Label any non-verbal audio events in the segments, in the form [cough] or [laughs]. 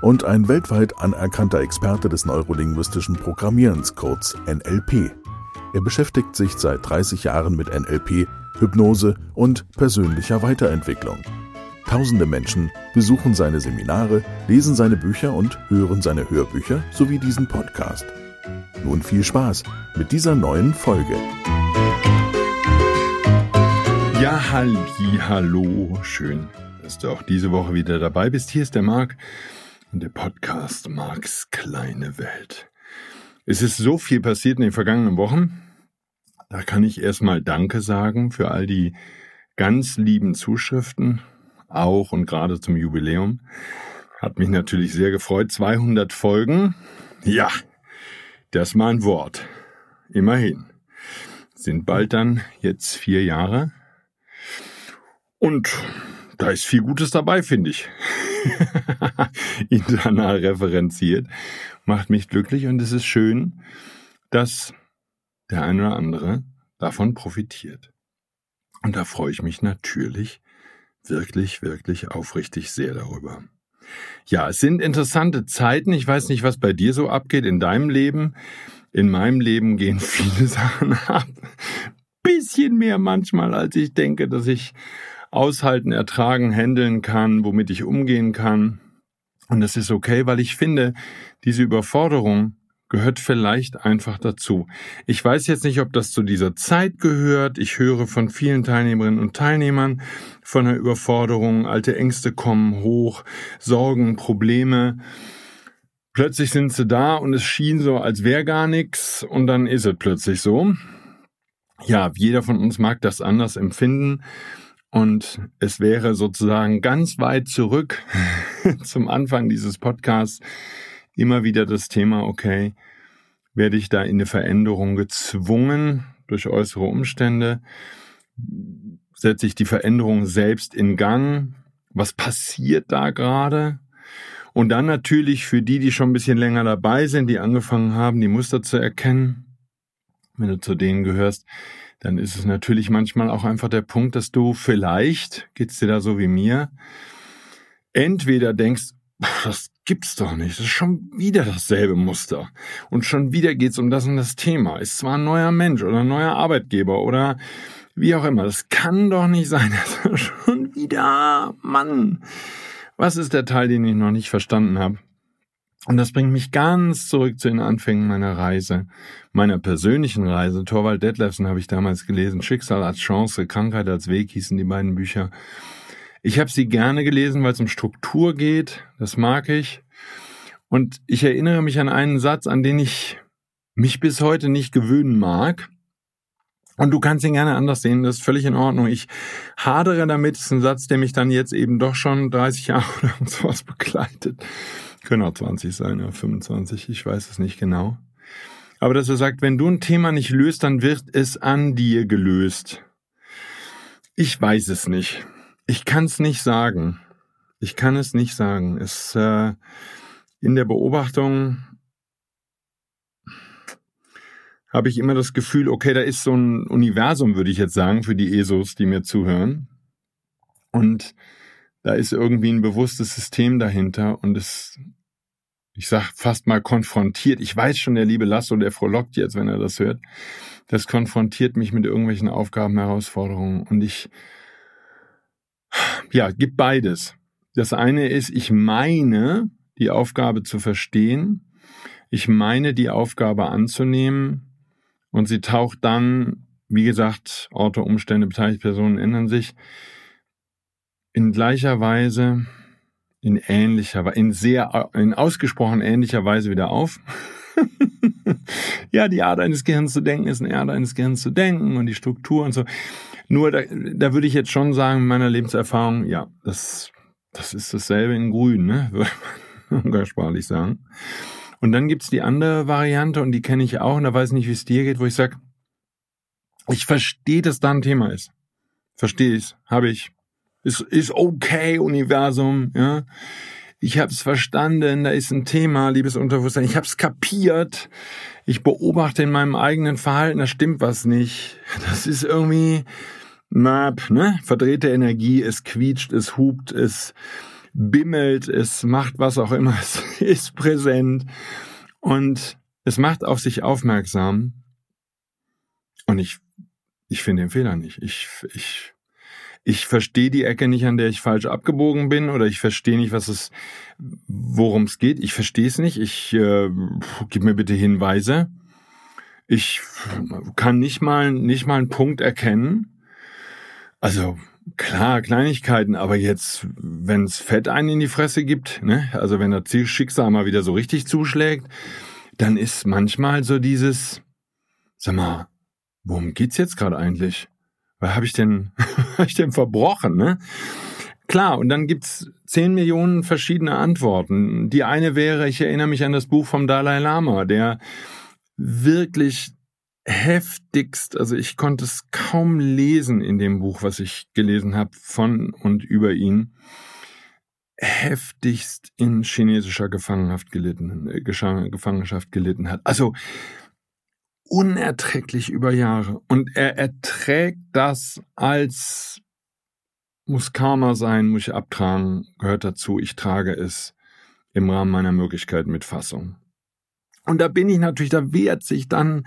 und ein weltweit anerkannter Experte des neurolinguistischen Programmierens, kurz NLP. Er beschäftigt sich seit 30 Jahren mit NLP, Hypnose und persönlicher Weiterentwicklung. Tausende Menschen besuchen seine Seminare, lesen seine Bücher und hören seine Hörbücher sowie diesen Podcast. Nun viel Spaß mit dieser neuen Folge. Ja, halli, hallo, schön, dass du auch diese Woche wieder dabei bist. Hier ist der Marc der Podcast Marks kleine Welt. Es ist so viel passiert in den vergangenen Wochen. Da kann ich erstmal Danke sagen für all die ganz lieben Zuschriften, auch und gerade zum Jubiläum. Hat mich natürlich sehr gefreut. 200 Folgen. Ja, das mal ein Wort. Immerhin. Sind bald dann jetzt vier Jahre. Und da ist viel Gutes dabei, finde ich. [laughs] Internal referenziert. Macht mich glücklich und es ist schön, dass der eine oder andere davon profitiert. Und da freue ich mich natürlich wirklich, wirklich aufrichtig sehr darüber. Ja, es sind interessante Zeiten. Ich weiß nicht, was bei dir so abgeht in deinem Leben. In meinem Leben gehen viele [laughs] Sachen ab. Bisschen mehr manchmal, als ich denke, dass ich aushalten, ertragen, handeln kann, womit ich umgehen kann. Und das ist okay, weil ich finde, diese Überforderung gehört vielleicht einfach dazu. Ich weiß jetzt nicht, ob das zu dieser Zeit gehört. Ich höre von vielen Teilnehmerinnen und Teilnehmern von der Überforderung. Alte Ängste kommen hoch, Sorgen, Probleme. Plötzlich sind sie da und es schien so, als wäre gar nichts und dann ist es plötzlich so. Ja, jeder von uns mag das anders empfinden. Und es wäre sozusagen ganz weit zurück [laughs] zum Anfang dieses Podcasts immer wieder das Thema, okay, werde ich da in eine Veränderung gezwungen durch äußere Umstände? Setze ich die Veränderung selbst in Gang? Was passiert da gerade? Und dann natürlich für die, die schon ein bisschen länger dabei sind, die angefangen haben, die Muster zu erkennen, wenn du zu denen gehörst, dann ist es natürlich manchmal auch einfach der Punkt, dass du vielleicht, geht's dir da so wie mir, entweder denkst, das gibt's doch nicht, das ist schon wieder dasselbe Muster. Und schon wieder geht's um das und das Thema. Ist zwar ein neuer Mensch oder ein neuer Arbeitgeber oder wie auch immer. Das kann doch nicht sein. [laughs] Das ist schon wieder, Mann. Was ist der Teil, den ich noch nicht verstanden habe? Und das bringt mich ganz zurück zu den Anfängen meiner Reise, meiner persönlichen Reise. Torvald Detlefsen habe ich damals gelesen. Schicksal als Chance, Krankheit als Weg hießen die beiden Bücher. Ich habe sie gerne gelesen, weil es um Struktur geht. Das mag ich. Und ich erinnere mich an einen Satz, an den ich mich bis heute nicht gewöhnen mag. Und du kannst ihn gerne anders sehen, das ist völlig in Ordnung. Ich hadere damit, das ist ein Satz, der mich dann jetzt eben doch schon 30 Jahre [laughs] oder sowas begleitet. Können auch 20 sein, ja, 25, ich weiß es nicht genau. Aber dass er sagt, wenn du ein Thema nicht löst, dann wird es an dir gelöst. Ich weiß es nicht. Ich kann es nicht sagen. Ich kann es nicht sagen. Es äh, in der Beobachtung habe ich immer das Gefühl, okay, da ist so ein Universum, würde ich jetzt sagen, für die ESOs, die mir zuhören. Und da ist irgendwie ein bewusstes System dahinter und es, ich sag fast mal konfrontiert. Ich weiß schon, der liebe Lasso, der frohlockt jetzt, wenn er das hört. Das konfrontiert mich mit irgendwelchen Aufgaben, Herausforderungen und ich, ja, gibt beides. Das eine ist, ich meine, die Aufgabe zu verstehen. Ich meine, die Aufgabe anzunehmen und sie taucht dann, wie gesagt, Orte, Umstände, beteiligte Personen ändern sich in gleicher Weise, in ähnlicher, in sehr, in ausgesprochen ähnlicher Weise wieder auf. [laughs] ja, die Art eines Gehirns zu denken ist eine Art eines Gehirns zu denken und die Struktur und so. Nur da, da würde ich jetzt schon sagen, in meiner Lebenserfahrung, ja, das, das ist dasselbe in Grün, ne? [laughs] Würde man umgangssprachlich sagen. Und dann gibt's die andere Variante und die kenne ich auch und da weiß ich nicht, wie es dir geht, wo ich sag, ich verstehe, dass da ein Thema ist. Verstehe ich, habe ich. Ist, ist okay, Universum, ja. Ich habe es verstanden, da ist ein Thema, liebes Unterbewusstsein. Ich habe es kapiert. Ich beobachte in meinem eigenen Verhalten, da stimmt was nicht. Das ist irgendwie, Map, ne? Verdrehte Energie, es quietscht, es hupt, es bimmelt, es macht was auch immer, [laughs] es ist präsent und es macht auf sich aufmerksam. Und ich, ich finde den Fehler nicht. Ich, ich, ich verstehe die Ecke nicht, an der ich falsch abgebogen bin, oder ich verstehe nicht, was es, worum es geht. Ich verstehe es nicht. Ich äh, gib mir bitte Hinweise. Ich kann nicht mal nicht mal einen Punkt erkennen. Also klar, Kleinigkeiten, aber jetzt, wenn's Fett einen in die Fresse gibt, ne, also wenn das Schicksal mal wieder so richtig zuschlägt, dann ist manchmal so dieses, sag mal, worum geht's jetzt gerade eigentlich? Was habe ich denn, [laughs] hab ich denn verbrochen, ne? Klar, und dann gibt's zehn Millionen verschiedene Antworten. Die eine wäre, ich erinnere mich an das Buch vom Dalai Lama, der wirklich heftigst, also ich konnte es kaum lesen in dem Buch, was ich gelesen habe von und über ihn, heftigst in chinesischer Gefangenschaft gelitten, äh, Gefangenschaft gelitten hat. Also unerträglich über Jahre. Und er erträgt das als muss Karma sein, muss ich abtragen, gehört dazu, ich trage es im Rahmen meiner Möglichkeiten mit Fassung. Und da bin ich natürlich, da wehrt sich dann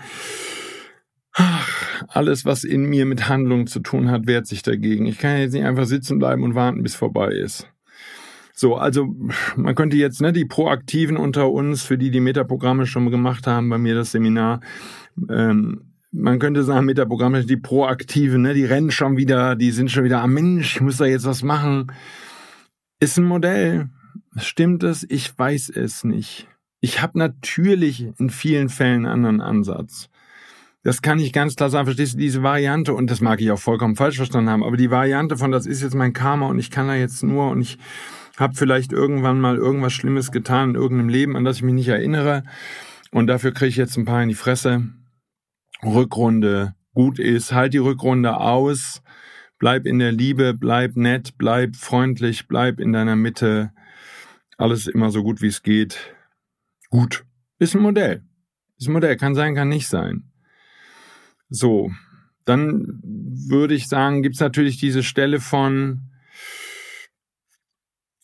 Ach, alles, was in mir mit Handlung zu tun hat, wehrt sich dagegen. Ich kann jetzt nicht einfach sitzen bleiben und warten, bis vorbei ist. So, also man könnte jetzt, ne, die Proaktiven unter uns, für die die Metaprogramme schon gemacht haben, bei mir das Seminar, ähm, man könnte sagen, Metaprogramme, die Proaktiven, ne, die rennen schon wieder, die sind schon wieder, ah Mensch, ich muss da jetzt was machen. Ist ein Modell. Stimmt es? Ich weiß es nicht. Ich habe natürlich in vielen Fällen einen anderen Ansatz. Das kann ich ganz klar sagen, verstehst du, diese Variante, und das mag ich auch vollkommen falsch verstanden haben, aber die Variante von, das ist jetzt mein Karma und ich kann da jetzt nur und ich habe vielleicht irgendwann mal irgendwas Schlimmes getan in irgendeinem Leben, an das ich mich nicht erinnere und dafür kriege ich jetzt ein paar in die Fresse. Rückrunde gut ist, halt die Rückrunde aus, bleib in der Liebe, bleib nett, bleib freundlich, bleib in deiner Mitte, alles immer so gut wie es geht. Gut. Ist ein Modell. Ist ein Modell, kann sein, kann nicht sein. So, dann würde ich sagen, gibt's natürlich diese Stelle von,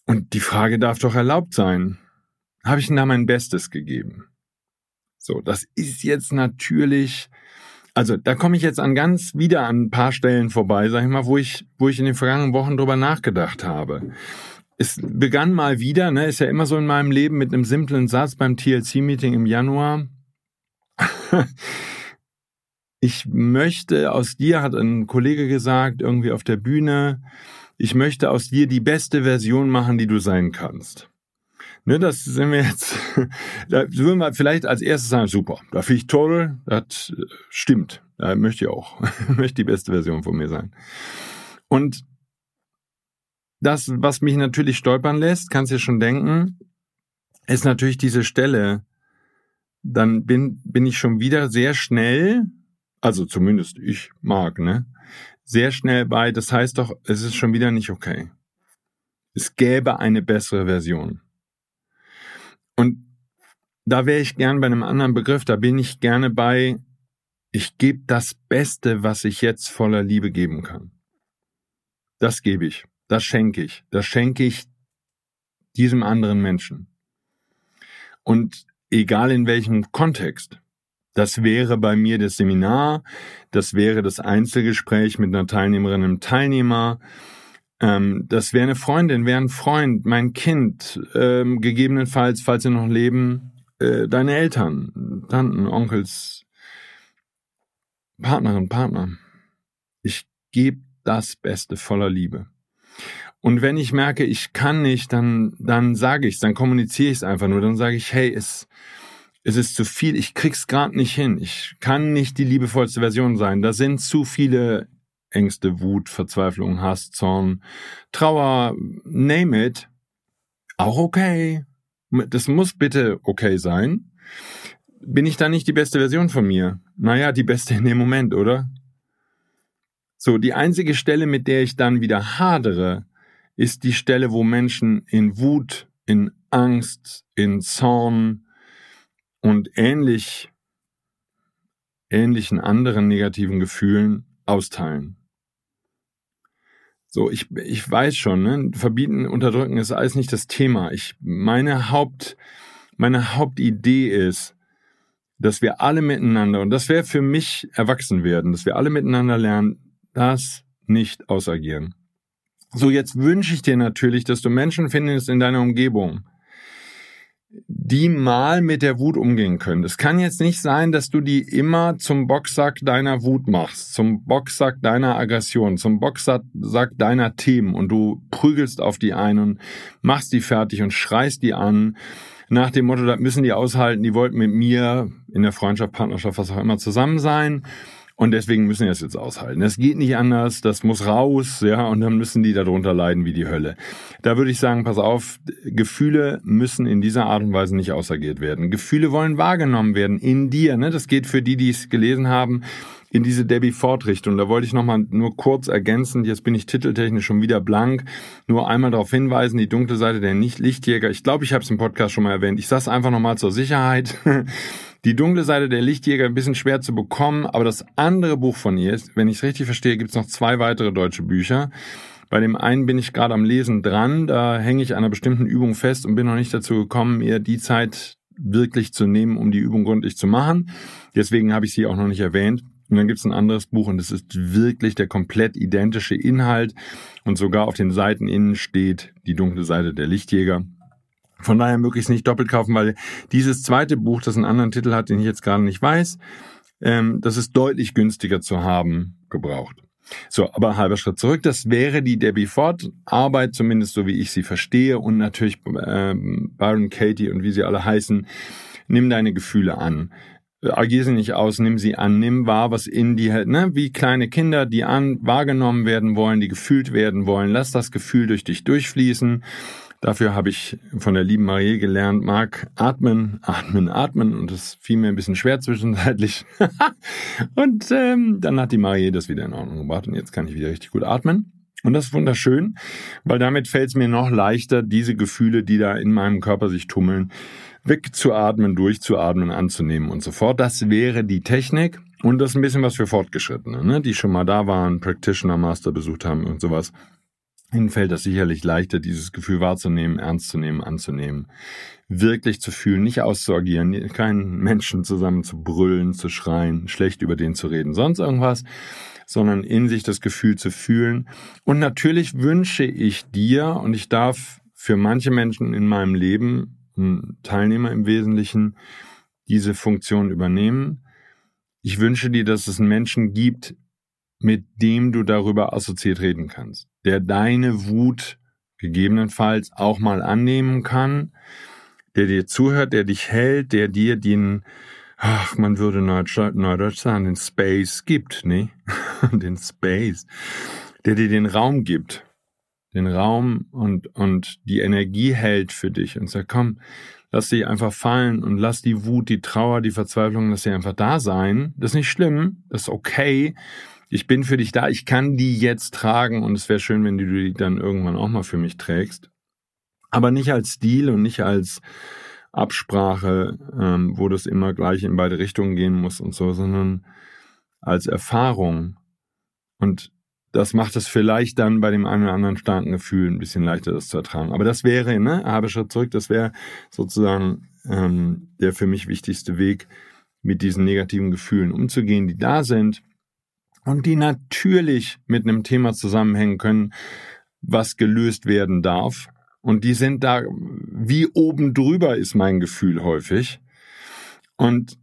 und die Frage darf doch erlaubt sein, habe ich denn da mein Bestes gegeben? So, das ist jetzt natürlich, also da komme ich jetzt an ganz wieder an ein paar Stellen vorbei, sag ich mal, wo ich, wo ich in den vergangenen Wochen drüber nachgedacht habe. Es begann mal wieder, ne, ist ja immer so in meinem Leben mit einem simplen Satz beim TLC-Meeting im Januar. [laughs] ich möchte aus dir, hat ein Kollege gesagt, irgendwie auf der Bühne, ich möchte aus dir die beste Version machen, die du sein kannst. Ne, das sind wir jetzt, [laughs] da würden wir vielleicht als erstes sagen, super, da finde ich toll, das stimmt, da möchte ich auch, [laughs] möchte die beste Version von mir sein. Und das, was mich natürlich stolpern lässt, kannst du dir schon denken, ist natürlich diese Stelle, dann bin, bin ich schon wieder sehr schnell also zumindest ich mag, ne? Sehr schnell bei, das heißt doch, es ist schon wieder nicht okay. Es gäbe eine bessere Version. Und da wäre ich gern bei einem anderen Begriff, da bin ich gerne bei, ich gebe das Beste, was ich jetzt voller Liebe geben kann. Das gebe ich, das schenke ich, das schenke ich diesem anderen Menschen. Und egal in welchem Kontext, das wäre bei mir das Seminar, das wäre das Einzelgespräch mit einer Teilnehmerin, einem Teilnehmer, ähm, das wäre eine Freundin, wäre ein Freund, mein Kind, ähm, gegebenenfalls, falls sie noch leben, äh, deine Eltern, Tanten, Onkels, Partnerin, Partner. Ich gebe das Beste voller Liebe. Und wenn ich merke, ich kann nicht, dann, dann sage ich dann kommuniziere ich es einfach nur, dann sage ich, hey, es, es ist zu viel, ich krieg's gerade nicht hin. Ich kann nicht die liebevollste Version sein. Da sind zu viele Ängste, Wut, Verzweiflung, Hass, Zorn, Trauer, name it. Auch okay. Das muss bitte okay sein. Bin ich da nicht die beste Version von mir? Naja, die beste in dem Moment, oder? So, die einzige Stelle, mit der ich dann wieder hadere, ist die Stelle, wo Menschen in Wut, in Angst, in Zorn und ähnlich, ähnlichen anderen negativen Gefühlen austeilen. So, ich, ich weiß schon, ne? verbieten, unterdrücken ist alles nicht das Thema. Ich, meine Haupt, meine Hauptidee ist, dass wir alle miteinander, und das wäre für mich erwachsen werden, dass wir alle miteinander lernen, das nicht ausagieren. So, jetzt wünsche ich dir natürlich, dass du Menschen findest in deiner Umgebung, die mal mit der Wut umgehen können. Es kann jetzt nicht sein, dass du die immer zum Boxsack deiner Wut machst, zum Boxsack deiner Aggression, zum Boxsack deiner Themen und du prügelst auf die ein und machst die fertig und schreist die an nach dem Motto, das müssen die aushalten, die wollten mit mir in der Freundschaft, Partnerschaft, was auch immer zusammen sein. Und deswegen müssen die das jetzt aushalten. Es geht nicht anders, das muss raus, ja, und dann müssen die darunter leiden wie die Hölle. Da würde ich sagen, pass auf, Gefühle müssen in dieser Art und Weise nicht ausagiert werden. Gefühle wollen wahrgenommen werden in dir, ne? Das geht für die, die es gelesen haben in diese Debbie Ford Richtung. Da wollte ich nochmal nur kurz ergänzen, jetzt bin ich titeltechnisch schon wieder blank, nur einmal darauf hinweisen, die dunkle Seite der Nicht-Lichtjäger. Ich glaube, ich habe es im Podcast schon mal erwähnt. Ich sage es einfach nochmal zur Sicherheit. [laughs] Die dunkle Seite der Lichtjäger ein bisschen schwer zu bekommen, aber das andere Buch von ihr ist, wenn ich es richtig verstehe, gibt es noch zwei weitere deutsche Bücher. Bei dem einen bin ich gerade am Lesen dran, da hänge ich an einer bestimmten Übung fest und bin noch nicht dazu gekommen, mir die Zeit wirklich zu nehmen, um die Übung gründlich zu machen. Deswegen habe ich sie auch noch nicht erwähnt. Und dann gibt es ein anderes Buch und es ist wirklich der komplett identische Inhalt und sogar auf den Seiten innen steht die dunkle Seite der Lichtjäger. Von daher möglichst nicht doppelt kaufen, weil dieses zweite Buch, das einen anderen Titel hat, den ich jetzt gerade nicht weiß, ähm, das ist deutlich günstiger zu haben gebraucht. So, aber halber Schritt zurück. Das wäre die Debbie Ford Arbeit, zumindest so wie ich sie verstehe und natürlich ähm, Byron Katie und wie sie alle heißen. Nimm deine Gefühle an agier sie nicht aus, nimm sie an, nimm wahr, was in dir hält, ne? Wie kleine Kinder, die an, wahrgenommen werden wollen, die gefühlt werden wollen. Lass das Gefühl durch dich durchfließen. Dafür habe ich von der lieben Marie gelernt, mag atmen, atmen, atmen und das fiel mir ein bisschen schwer zwischenzeitlich. [laughs] und ähm, dann hat die Marie das wieder in Ordnung gebracht und jetzt kann ich wieder richtig gut atmen. Und das ist wunderschön, weil damit fällt es mir noch leichter, diese Gefühle, die da in meinem Körper sich tummeln, wegzuatmen, durchzuatmen, anzunehmen und so fort. Das wäre die Technik. Und das ist ein bisschen was für Fortgeschrittene, ne? die schon mal da waren, Practitioner Master besucht haben und sowas. Ihnen fällt das sicherlich leichter, dieses Gefühl wahrzunehmen, ernst zu nehmen, anzunehmen, wirklich zu fühlen, nicht auszuagieren, keinen Menschen zusammen zu brüllen, zu schreien, schlecht über den zu reden, sonst irgendwas, sondern in sich das Gefühl zu fühlen. Und natürlich wünsche ich dir, und ich darf für manche Menschen in meinem Leben Teilnehmer im Wesentlichen diese Funktion übernehmen. Ich wünsche dir, dass es einen Menschen gibt, mit dem du darüber assoziiert reden kannst, der deine Wut gegebenenfalls auch mal annehmen kann, der dir zuhört, der dich hält, der dir den, ach, man würde neudeutsch sagen, den Space gibt, ne? [laughs] den Space, der dir den Raum gibt, den Raum und, und die Energie hält für dich und sagt, komm, lass dich einfach fallen und lass die Wut, die Trauer, die Verzweiflung, lass sie einfach da sein. Das ist nicht schlimm, das ist okay. Ich bin für dich da, ich kann die jetzt tragen und es wäre schön, wenn du die dann irgendwann auch mal für mich trägst. Aber nicht als Stil und nicht als Absprache, ähm, wo das immer gleich in beide Richtungen gehen muss und so, sondern als Erfahrung. Und das macht es vielleicht dann bei dem einen oder anderen starken Gefühl ein bisschen leichter, das zu ertragen. Aber das wäre, ne, habe Schritt zurück, das wäre sozusagen ähm, der für mich wichtigste Weg, mit diesen negativen Gefühlen umzugehen, die da sind und die natürlich mit einem Thema zusammenhängen können, was gelöst werden darf. Und die sind da, wie oben drüber ist mein Gefühl häufig. Und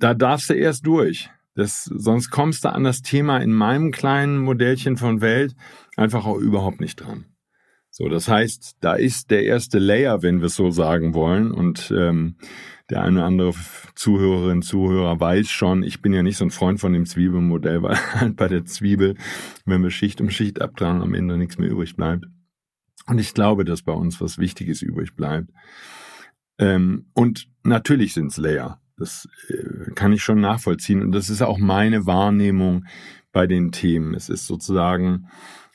da darfst du erst durch. Das, sonst kommst du an das Thema in meinem kleinen Modellchen von Welt einfach auch überhaupt nicht dran. So, das heißt, da ist der erste Layer, wenn wir es so sagen wollen. Und ähm, der eine oder andere Zuhörerin, Zuhörer weiß schon, ich bin ja nicht so ein Freund von dem Zwiebelmodell, [laughs] weil halt bei der Zwiebel, wenn wir Schicht um Schicht abtragen, am Ende nichts mehr übrig bleibt. Und ich glaube, dass bei uns was Wichtiges übrig bleibt. Ähm, und natürlich sind es Layer. Das äh, kann ich schon nachvollziehen. Und das ist auch meine Wahrnehmung bei den Themen. Es ist sozusagen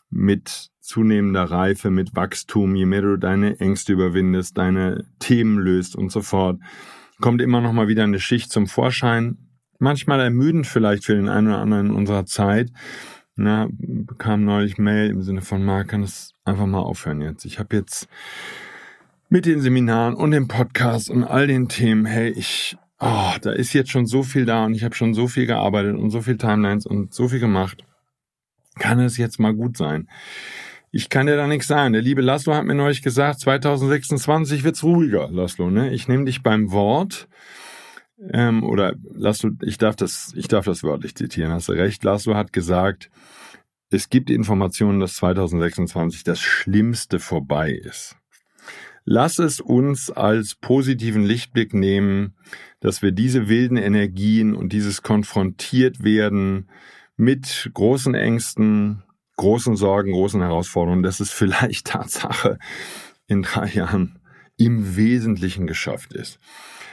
mit zunehmender Reife, mit Wachstum, je mehr du deine Ängste überwindest, deine Themen löst und so fort, kommt immer noch mal wieder eine Schicht zum Vorschein. Manchmal ermüdend vielleicht für den einen oder anderen in unserer Zeit. Na, bekam neulich Mail im Sinne von, Marc, kann es einfach mal aufhören jetzt. Ich habe jetzt mit den Seminaren und dem Podcast und all den Themen, hey, ich, oh, da ist jetzt schon so viel da und ich habe schon so viel gearbeitet und so viel Timelines und so viel gemacht. Kann es jetzt mal gut sein? Ich kann dir da nichts sagen. Der liebe Laszlo hat mir neulich gesagt, 2026 wird's ruhiger, Laszlo. Ne? Ich nehme dich beim Wort. Ähm, oder Laszlo, ich darf das, ich darf das wörtlich zitieren. Hast du recht? Laszlo hat gesagt, es gibt Informationen, dass 2026 das Schlimmste vorbei ist. Lass es uns als positiven Lichtblick nehmen, dass wir diese wilden Energien und dieses konfrontiert werden mit großen Ängsten, großen Sorgen, großen Herausforderungen, dass es vielleicht [laughs] Tatsache in drei Jahren im Wesentlichen geschafft ist.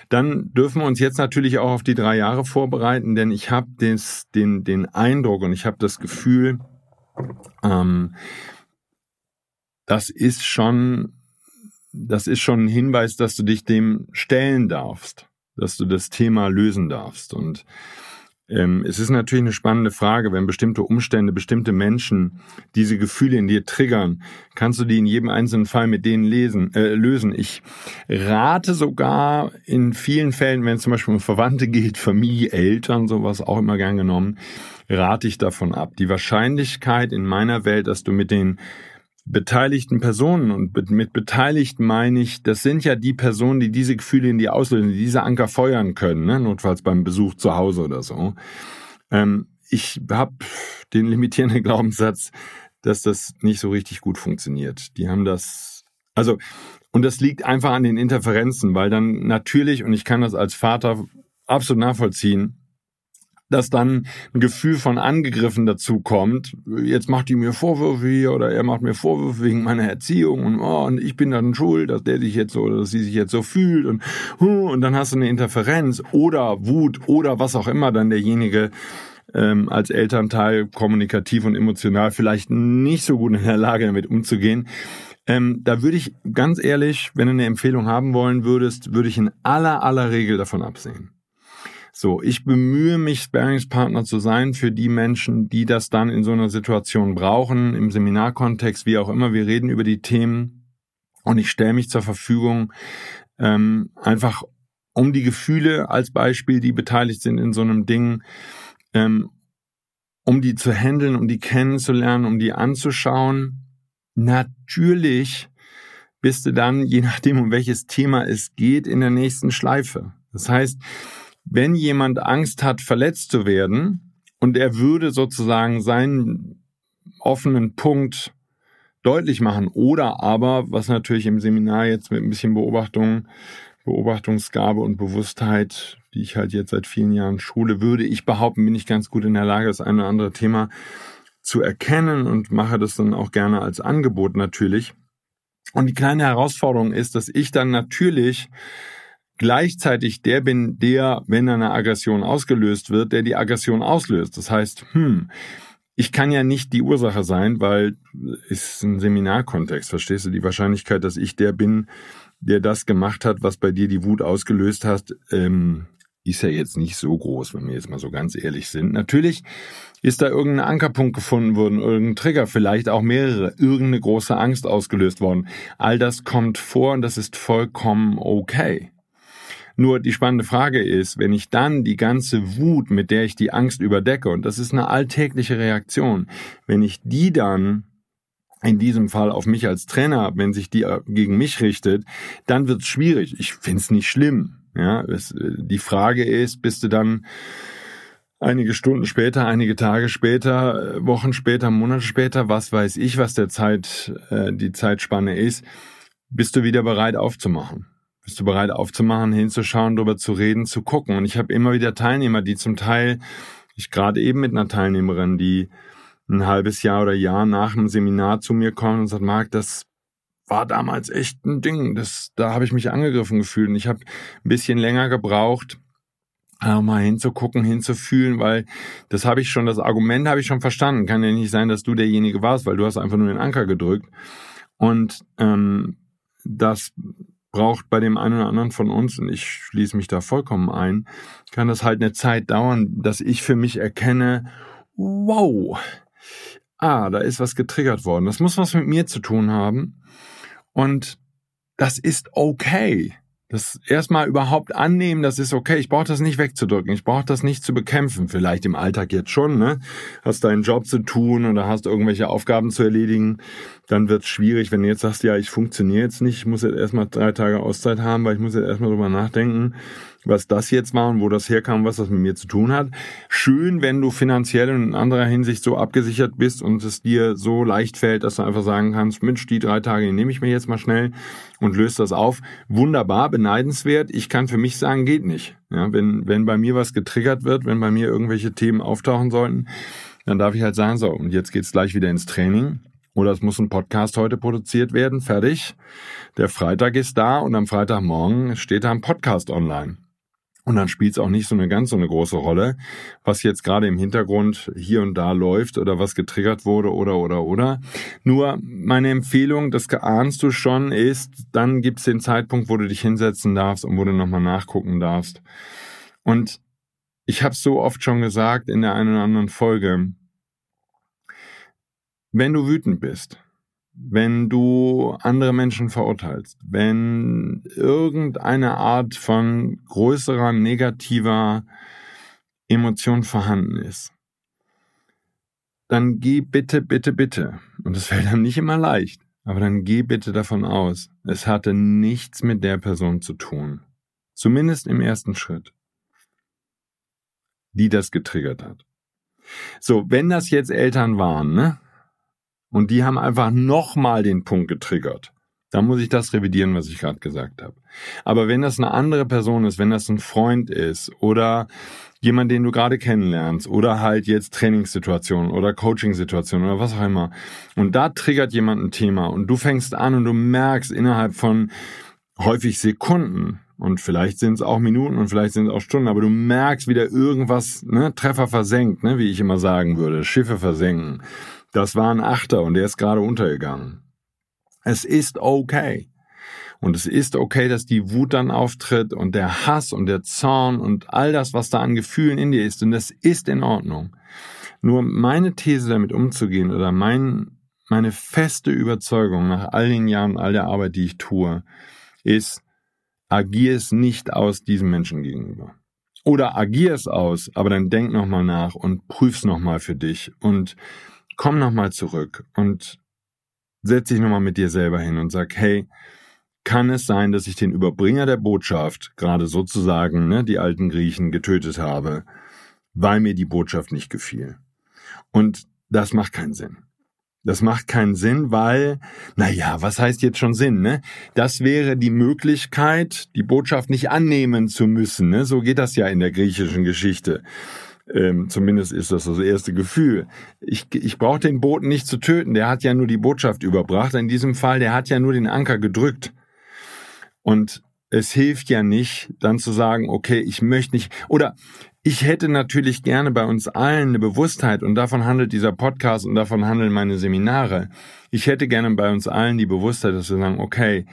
Dann dürfen wir uns jetzt natürlich auch auf die drei Jahre vorbereiten, denn ich habe den, den Eindruck und ich habe das Gefühl, ähm, das ist schon, das ist schon ein Hinweis, dass du dich dem stellen darfst, dass du das Thema lösen darfst und ähm, es ist natürlich eine spannende Frage, wenn bestimmte Umstände, bestimmte Menschen diese Gefühle in dir triggern, kannst du die in jedem einzelnen Fall mit denen lesen, äh, lösen. Ich rate sogar in vielen Fällen, wenn es zum Beispiel um Verwandte geht, Familie, Eltern, sowas auch immer gern genommen, rate ich davon ab. Die Wahrscheinlichkeit in meiner Welt, dass du mit den beteiligten Personen und mit beteiligt meine ich, das sind ja die Personen, die diese Gefühle in die auslösen, die diese Anker feuern können, ne? notfalls beim Besuch zu Hause oder so. Ähm, ich habe den limitierenden [laughs] Glaubenssatz, dass das nicht so richtig gut funktioniert. Die haben das, also, und das liegt einfach an den Interferenzen, weil dann natürlich, und ich kann das als Vater absolut nachvollziehen, dass dann ein Gefühl von angegriffen dazu kommt. Jetzt macht die mir Vorwürfe hier oder er macht mir Vorwürfe wegen meiner Erziehung und, oh, und ich bin dann schuld, dass der sich jetzt so oder dass sie sich jetzt so fühlt und, und dann hast du eine Interferenz oder Wut oder was auch immer dann derjenige ähm, als Elternteil kommunikativ und emotional vielleicht nicht so gut in der Lage damit umzugehen. Ähm, da würde ich ganz ehrlich, wenn du eine Empfehlung haben wollen würdest, würde ich in aller aller Regel davon absehen. So, ich bemühe mich, Sparingspartner zu sein für die Menschen, die das dann in so einer Situation brauchen, im Seminarkontext, wie auch immer. Wir reden über die Themen und ich stelle mich zur Verfügung, ähm, einfach um die Gefühle als Beispiel, die beteiligt sind in so einem Ding, ähm, um die zu handeln, um die kennenzulernen, um die anzuschauen. Natürlich bist du dann, je nachdem, um welches Thema es geht, in der nächsten Schleife. Das heißt, wenn jemand Angst hat, verletzt zu werden und er würde sozusagen seinen offenen Punkt deutlich machen oder aber, was natürlich im Seminar jetzt mit ein bisschen Beobachtung, Beobachtungsgabe und Bewusstheit, die ich halt jetzt seit vielen Jahren schule, würde ich behaupten, bin ich ganz gut in der Lage, das eine oder andere Thema zu erkennen und mache das dann auch gerne als Angebot natürlich. Und die kleine Herausforderung ist, dass ich dann natürlich gleichzeitig der bin, der, wenn eine Aggression ausgelöst wird, der die Aggression auslöst. Das heißt, hm, ich kann ja nicht die Ursache sein, weil ist ein Seminarkontext, verstehst du? Die Wahrscheinlichkeit, dass ich der bin, der das gemacht hat, was bei dir die Wut ausgelöst hast, ähm, ist ja jetzt nicht so groß, wenn wir jetzt mal so ganz ehrlich sind. Natürlich ist da irgendein Ankerpunkt gefunden worden, irgendein Trigger, vielleicht auch mehrere, irgendeine große Angst ausgelöst worden. All das kommt vor und das ist vollkommen okay. Nur die spannende Frage ist, wenn ich dann die ganze Wut, mit der ich die Angst überdecke, und das ist eine alltägliche Reaktion, wenn ich die dann in diesem Fall auf mich als Trainer, wenn sich die äh, gegen mich richtet, dann wird es schwierig. Ich finde es nicht schlimm. Ja, es, äh, die Frage ist, bist du dann einige Stunden später, einige Tage später, äh, Wochen später, Monate später, was weiß ich, was der Zeit, die Zeitspanne ist, bist du wieder bereit aufzumachen? Bist du bereit aufzumachen, hinzuschauen, darüber zu reden, zu gucken? Und ich habe immer wieder Teilnehmer, die zum Teil, ich gerade eben mit einer Teilnehmerin, die ein halbes Jahr oder Jahr nach dem Seminar zu mir kommen und sagt, Marc, das war damals echt ein Ding. Das, da habe ich mich angegriffen gefühlt. Und ich habe ein bisschen länger gebraucht, äh, mal hinzugucken, hinzufühlen, weil das habe ich schon, das Argument habe ich schon verstanden. Kann ja nicht sein, dass du derjenige warst, weil du hast einfach nur den Anker gedrückt. Und ähm, das braucht bei dem einen oder anderen von uns, und ich schließe mich da vollkommen ein, kann das halt eine Zeit dauern, dass ich für mich erkenne, wow, ah, da ist was getriggert worden. Das muss was mit mir zu tun haben. Und das ist okay. Das erstmal überhaupt annehmen, das ist okay. Ich brauche das nicht wegzudrücken. Ich brauche das nicht zu bekämpfen. Vielleicht im Alltag jetzt schon, ne? Hast deinen Job zu tun oder hast irgendwelche Aufgaben zu erledigen. Dann wird es schwierig, wenn du jetzt sagst, ja, ich funktioniere jetzt nicht, ich muss jetzt erstmal drei Tage Auszeit haben, weil ich muss jetzt erstmal drüber nachdenken was das jetzt war und wo das herkam, was das mit mir zu tun hat. Schön, wenn du finanziell und in anderer Hinsicht so abgesichert bist und es dir so leicht fällt, dass du einfach sagen kannst, Mensch, die drei Tage nehme ich mir jetzt mal schnell und löse das auf. Wunderbar, beneidenswert. Ich kann für mich sagen, geht nicht. Ja, wenn, wenn bei mir was getriggert wird, wenn bei mir irgendwelche Themen auftauchen sollten, dann darf ich halt sagen, so, und jetzt geht's gleich wieder ins Training. Oder es muss ein Podcast heute produziert werden, fertig. Der Freitag ist da und am Freitagmorgen steht da ein Podcast online. Und dann spielt es auch nicht so eine ganz so eine große Rolle, was jetzt gerade im Hintergrund hier und da läuft oder was getriggert wurde oder oder oder. Nur meine Empfehlung, das ahnst du schon, ist, dann gibt es den Zeitpunkt, wo du dich hinsetzen darfst und wo du nochmal nachgucken darfst. Und ich habe so oft schon gesagt in der einen oder anderen Folge, wenn du wütend bist, wenn du andere Menschen verurteilst, wenn irgendeine Art von größerer negativer Emotion vorhanden ist, dann geh bitte, bitte, bitte, und das fällt dann nicht immer leicht, aber dann geh bitte davon aus, es hatte nichts mit der Person zu tun, zumindest im ersten Schritt, die das getriggert hat. So, wenn das jetzt Eltern waren, ne, und die haben einfach nochmal den Punkt getriggert. Da muss ich das revidieren, was ich gerade gesagt habe. Aber wenn das eine andere Person ist, wenn das ein Freund ist oder jemand, den du gerade kennenlernst oder halt jetzt Trainingssituation oder Coachingsituation oder was auch immer und da triggert jemand ein Thema und du fängst an und du merkst innerhalb von häufig Sekunden und vielleicht sind es auch Minuten und vielleicht sind es auch Stunden, aber du merkst wieder irgendwas, ne, Treffer versenkt, ne, wie ich immer sagen würde, Schiffe versenken das war ein Achter und der ist gerade untergegangen. Es ist okay. Und es ist okay, dass die Wut dann auftritt und der Hass und der Zorn und all das, was da an Gefühlen in dir ist. Und das ist in Ordnung. Nur meine These damit umzugehen oder mein, meine feste Überzeugung nach all den Jahren, all der Arbeit, die ich tue, ist, agier es nicht aus diesem Menschen gegenüber. Oder agier es aus, aber dann denk nochmal nach und prüf's nochmal für dich und komm nochmal zurück und setz dich nochmal mit dir selber hin und sag, hey, kann es sein, dass ich den Überbringer der Botschaft, gerade sozusagen, ne, die alten Griechen, getötet habe, weil mir die Botschaft nicht gefiel? Und das macht keinen Sinn. Das macht keinen Sinn, weil, na ja, was heißt jetzt schon Sinn, ne? Das wäre die Möglichkeit, die Botschaft nicht annehmen zu müssen, ne? So geht das ja in der griechischen Geschichte. Ähm, zumindest ist das das erste Gefühl. Ich, ich brauche den Boten nicht zu töten, der hat ja nur die Botschaft überbracht. In diesem Fall, der hat ja nur den Anker gedrückt. Und es hilft ja nicht, dann zu sagen, okay, ich möchte nicht, oder ich hätte natürlich gerne bei uns allen eine Bewusstheit, und davon handelt dieser Podcast und davon handeln meine Seminare. Ich hätte gerne bei uns allen die Bewusstheit, dass wir sagen, okay,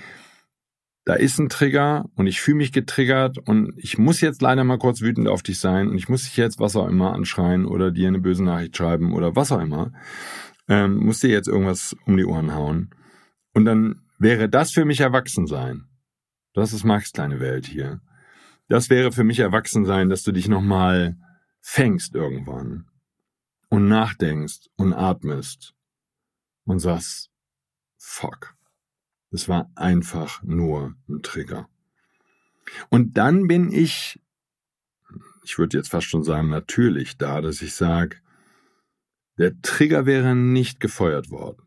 da ist ein Trigger und ich fühle mich getriggert und ich muss jetzt leider mal kurz wütend auf dich sein und ich muss dich jetzt was auch immer anschreien oder dir eine böse Nachricht schreiben oder was auch immer. Ähm, muss dir jetzt irgendwas um die Ohren hauen. Und dann wäre das für mich Erwachsensein. Das ist Max kleine Welt hier. Das wäre für mich Erwachsensein, dass du dich nochmal fängst irgendwann und nachdenkst und atmest und sagst, fuck. Es war einfach nur ein Trigger. Und dann bin ich, ich würde jetzt fast schon sagen, natürlich da, dass ich sage, der Trigger wäre nicht gefeuert worden,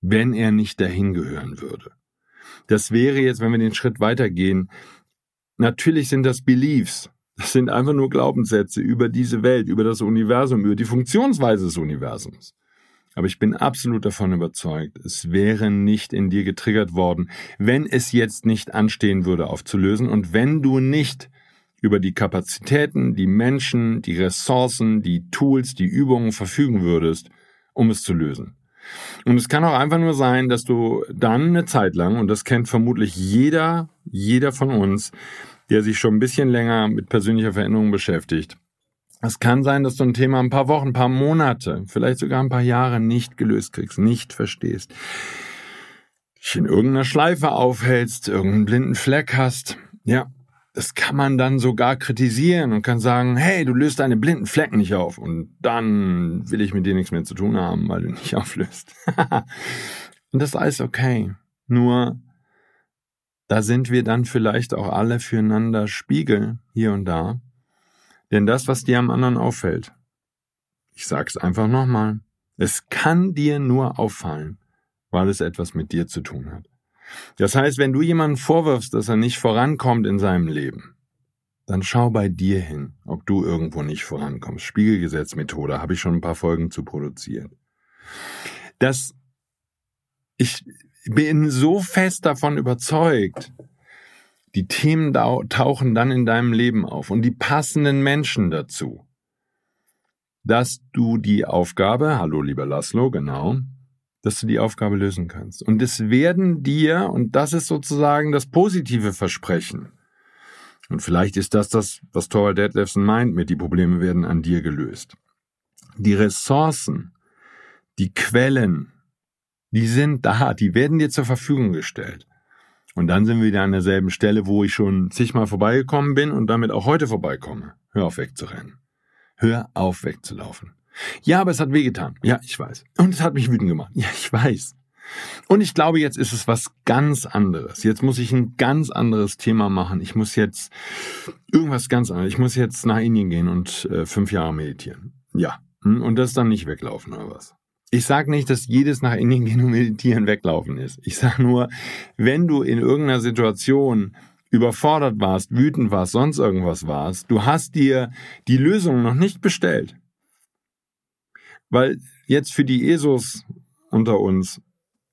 wenn er nicht dahin gehören würde. Das wäre jetzt, wenn wir den Schritt weitergehen, natürlich sind das Beliefs. Das sind einfach nur Glaubenssätze über diese Welt, über das Universum, über die Funktionsweise des Universums. Aber ich bin absolut davon überzeugt, es wäre nicht in dir getriggert worden, wenn es jetzt nicht anstehen würde, aufzulösen und wenn du nicht über die Kapazitäten, die Menschen, die Ressourcen, die Tools, die Übungen verfügen würdest, um es zu lösen. Und es kann auch einfach nur sein, dass du dann eine Zeit lang, und das kennt vermutlich jeder, jeder von uns, der sich schon ein bisschen länger mit persönlicher Veränderung beschäftigt, es kann sein, dass du ein Thema ein paar Wochen, ein paar Monate, vielleicht sogar ein paar Jahre nicht gelöst kriegst, nicht verstehst, dich in irgendeiner Schleife aufhältst, irgendeinen blinden Fleck hast. Ja, das kann man dann sogar kritisieren und kann sagen, hey, du löst deine blinden Flecken nicht auf und dann will ich mit dir nichts mehr zu tun haben, weil du nicht [laughs] auflöst. und das ist alles okay. Nur, da sind wir dann vielleicht auch alle füreinander Spiegel hier und da. Denn das, was dir am anderen auffällt, ich sag's einfach nochmal, es kann dir nur auffallen, weil es etwas mit dir zu tun hat. Das heißt, wenn du jemanden vorwirfst, dass er nicht vorankommt in seinem Leben, dann schau bei dir hin, ob du irgendwo nicht vorankommst. Spiegelgesetzmethode habe ich schon ein paar Folgen zu produziert. Das, ich bin so fest davon überzeugt, die Themen tauchen dann in deinem Leben auf und die passenden Menschen dazu, dass du die Aufgabe, hallo lieber Laszlo, genau, dass du die Aufgabe lösen kannst. Und es werden dir, und das ist sozusagen das positive Versprechen, und vielleicht ist das das, was Torvald Detlefsen meint mit, die Probleme werden an dir gelöst. Die Ressourcen, die Quellen, die sind da, die werden dir zur Verfügung gestellt. Und dann sind wir wieder an derselben Stelle, wo ich schon zigmal vorbeigekommen bin und damit auch heute vorbeikomme. Hör auf wegzurennen. Hör auf wegzulaufen. Ja, aber es hat wehgetan. Ja, ich weiß. Und es hat mich wütend gemacht. Ja, ich weiß. Und ich glaube, jetzt ist es was ganz anderes. Jetzt muss ich ein ganz anderes Thema machen. Ich muss jetzt irgendwas ganz anderes. Ich muss jetzt nach Indien gehen und äh, fünf Jahre meditieren. Ja. Hm? Und das dann nicht weglaufen oder was? Ich sage nicht, dass jedes nach Indien gehen und meditieren weglaufen ist. Ich sage nur, wenn du in irgendeiner Situation überfordert warst, wütend warst, sonst irgendwas warst, du hast dir die Lösung noch nicht bestellt, weil jetzt für die ESOs unter uns,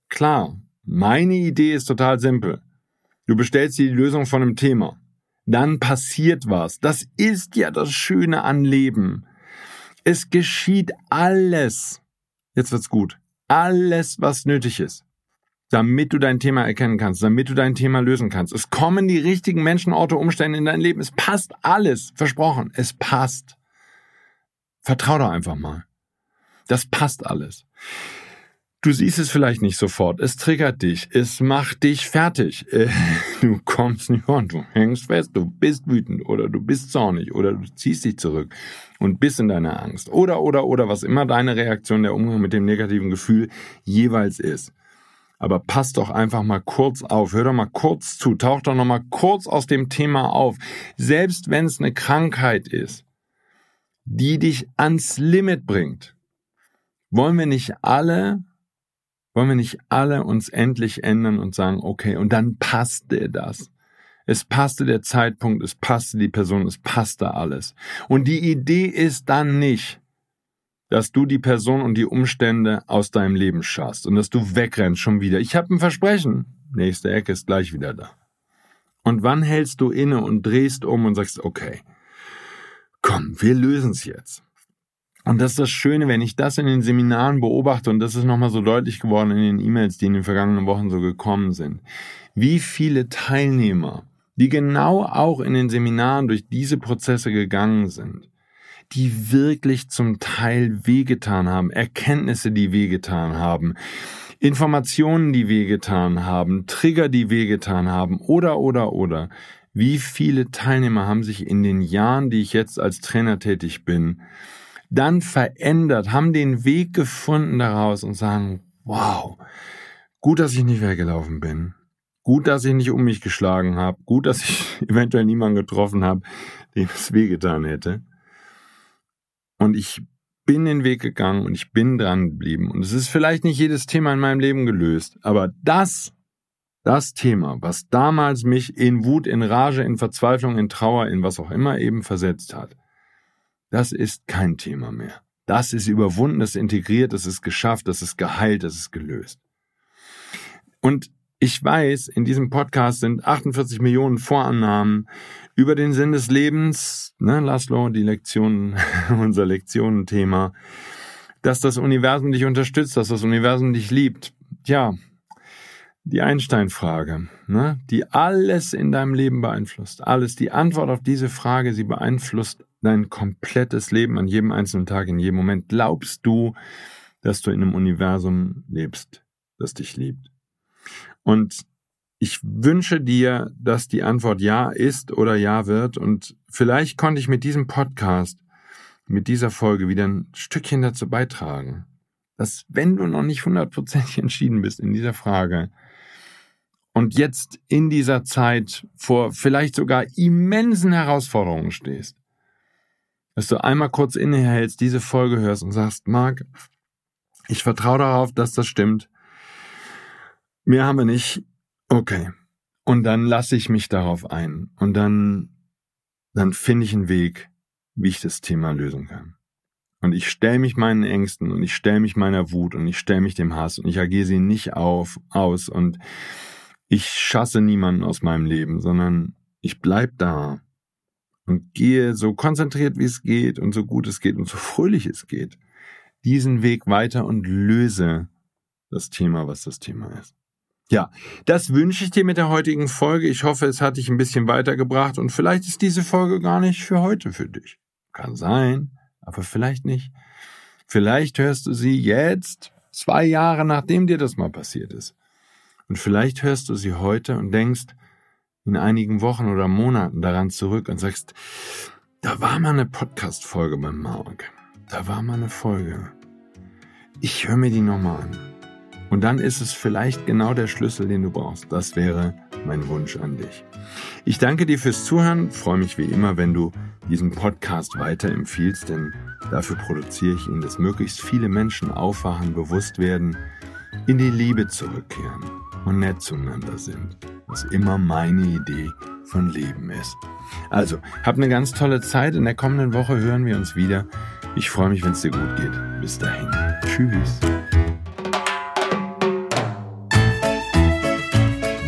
klar, meine Idee ist total simpel. Du bestellst dir die Lösung von einem Thema. Dann passiert was. Das ist ja das Schöne an Leben. Es geschieht alles. Jetzt wird's gut. Alles, was nötig ist. Damit du dein Thema erkennen kannst, damit du dein Thema lösen kannst. Es kommen die richtigen Menschen, Orte, Umstände in dein Leben. Es passt alles. Versprochen. Es passt. Vertrau doch einfach mal. Das passt alles. Du siehst es vielleicht nicht sofort. Es triggert dich. Es macht dich fertig. Äh, [laughs] du kommst nicht an. Du hängst fest. Du bist wütend oder du bist zornig oder du ziehst dich zurück und bist in deiner Angst. Oder, oder, oder, was immer deine Reaktion, der Umgang mit dem negativen Gefühl jeweils ist. Aber pass doch einfach mal kurz auf. Hör doch mal kurz zu. Tauch doch noch mal kurz aus dem Thema auf. Selbst wenn es eine Krankheit ist, die dich ans Limit bringt wollen wir nicht alle, wollen wir nicht alle uns endlich ändern und sagen, okay, und dann passte das. Es passte der Zeitpunkt, es passte die Person, es passte alles. Und die Idee ist dann nicht, dass du die Person und die Umstände aus deinem Leben schaffst und dass du wegrennst schon wieder. Ich habe ein Versprechen. Nächste Ecke ist gleich wieder da. Und wann hältst du inne und drehst um und sagst, okay, komm, wir lösen es jetzt. Und das ist das Schöne, wenn ich das in den Seminaren beobachte, und das ist nochmal so deutlich geworden in den E-Mails, die in den vergangenen Wochen so gekommen sind, wie viele Teilnehmer, die genau auch in den Seminaren durch diese Prozesse gegangen sind, die wirklich zum Teil wehgetan haben, Erkenntnisse, die wehgetan haben, Informationen, die wehgetan haben, Trigger, die wehgetan haben, oder, oder, oder. Wie viele Teilnehmer haben sich in den Jahren, die ich jetzt als Trainer tätig bin, dann verändert, haben den Weg gefunden daraus und sagen, wow, gut, dass ich nicht weggelaufen bin. Gut, dass ich nicht um mich geschlagen habe. Gut, dass ich [laughs] eventuell niemanden getroffen habe, dem es wehgetan hätte. Und ich bin den Weg gegangen und ich bin dran geblieben. Und es ist vielleicht nicht jedes Thema in meinem Leben gelöst, aber das, das Thema, was damals mich in Wut, in Rage, in Verzweiflung, in Trauer, in was auch immer eben versetzt hat, das ist kein Thema mehr. Das ist überwunden, das ist integriert, das ist geschafft, das ist geheilt, das ist gelöst. Und ich weiß, in diesem Podcast sind 48 Millionen Vorannahmen über den Sinn des Lebens, ne, Laszlo, die Lektion, [laughs] unser Lektionenthema, dass das Universum dich unterstützt, dass das Universum dich liebt. Tja, die Einstein-Frage, ne, die alles in deinem Leben beeinflusst. Alles. Die Antwort auf diese Frage, sie beeinflusst dein komplettes Leben an jedem einzelnen Tag, in jedem Moment. Glaubst du, dass du in einem Universum lebst, das dich liebt? Und ich wünsche dir, dass die Antwort ja ist oder ja wird. Und vielleicht konnte ich mit diesem Podcast, mit dieser Folge wieder ein Stückchen dazu beitragen, dass wenn du noch nicht hundertprozentig [laughs] entschieden bist in dieser Frage und jetzt in dieser Zeit vor vielleicht sogar immensen Herausforderungen stehst, dass du einmal kurz innehältst, diese Folge hörst und sagst, Marc, ich vertraue darauf, dass das stimmt. Mehr haben wir nicht. Okay. Und dann lasse ich mich darauf ein. Und dann, dann finde ich einen Weg, wie ich das Thema lösen kann. Und ich stelle mich meinen Ängsten und ich stelle mich meiner Wut und ich stelle mich dem Hass und ich agiere sie nicht auf, aus und ich schasse niemanden aus meinem Leben, sondern ich bleib da und gehe so konzentriert wie es geht und so gut es geht und so fröhlich es geht, diesen Weg weiter und löse das Thema, was das Thema ist. Ja, das wünsche ich dir mit der heutigen Folge. Ich hoffe, es hat dich ein bisschen weitergebracht und vielleicht ist diese Folge gar nicht für heute für dich. Kann sein, aber vielleicht nicht. Vielleicht hörst du sie jetzt, zwei Jahre nachdem dir das mal passiert ist. Und vielleicht hörst du sie heute und denkst in einigen Wochen oder Monaten daran zurück und sagst, da war mal eine Podcast-Folge beim Mark. Da war mal eine Folge. Ich höre mir die nochmal an. Und dann ist es vielleicht genau der Schlüssel, den du brauchst. Das wäre mein Wunsch an dich. Ich danke dir fürs Zuhören, freue mich wie immer, wenn du diesen Podcast weiterempfiehlst, denn dafür produziere ich ihn, dass möglichst viele Menschen aufwachen, bewusst werden, in die Liebe zurückkehren und nett zueinander sind, was immer meine Idee von Leben ist. Also, hab eine ganz tolle Zeit. In der kommenden Woche hören wir uns wieder. Ich freue mich, wenn es dir gut geht. Bis dahin. Tschüss.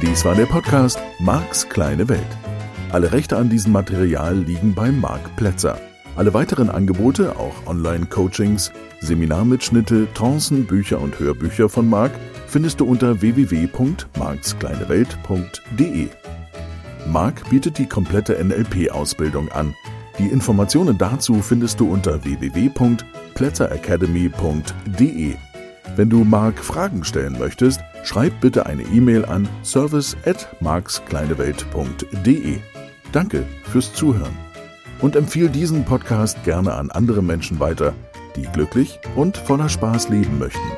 Dies war der Podcast Marks kleine Welt. Alle Rechte an diesem Material liegen bei Marc Plätzer. Alle weiteren Angebote, auch Online-Coachings, Seminarmitschnitte, Trancen, Bücher und Hörbücher von Marc findest du unter www.markskleinewelt.de. Marc bietet die komplette NLP-Ausbildung an. Die Informationen dazu findest du unter www.plätzeracademy.de. Wenn du Marc Fragen stellen möchtest, schreib bitte eine E-Mail an service at markskleinewelt.de. Danke fürs Zuhören und empfiehl diesen Podcast gerne an andere Menschen weiter, die glücklich und voller Spaß leben möchten.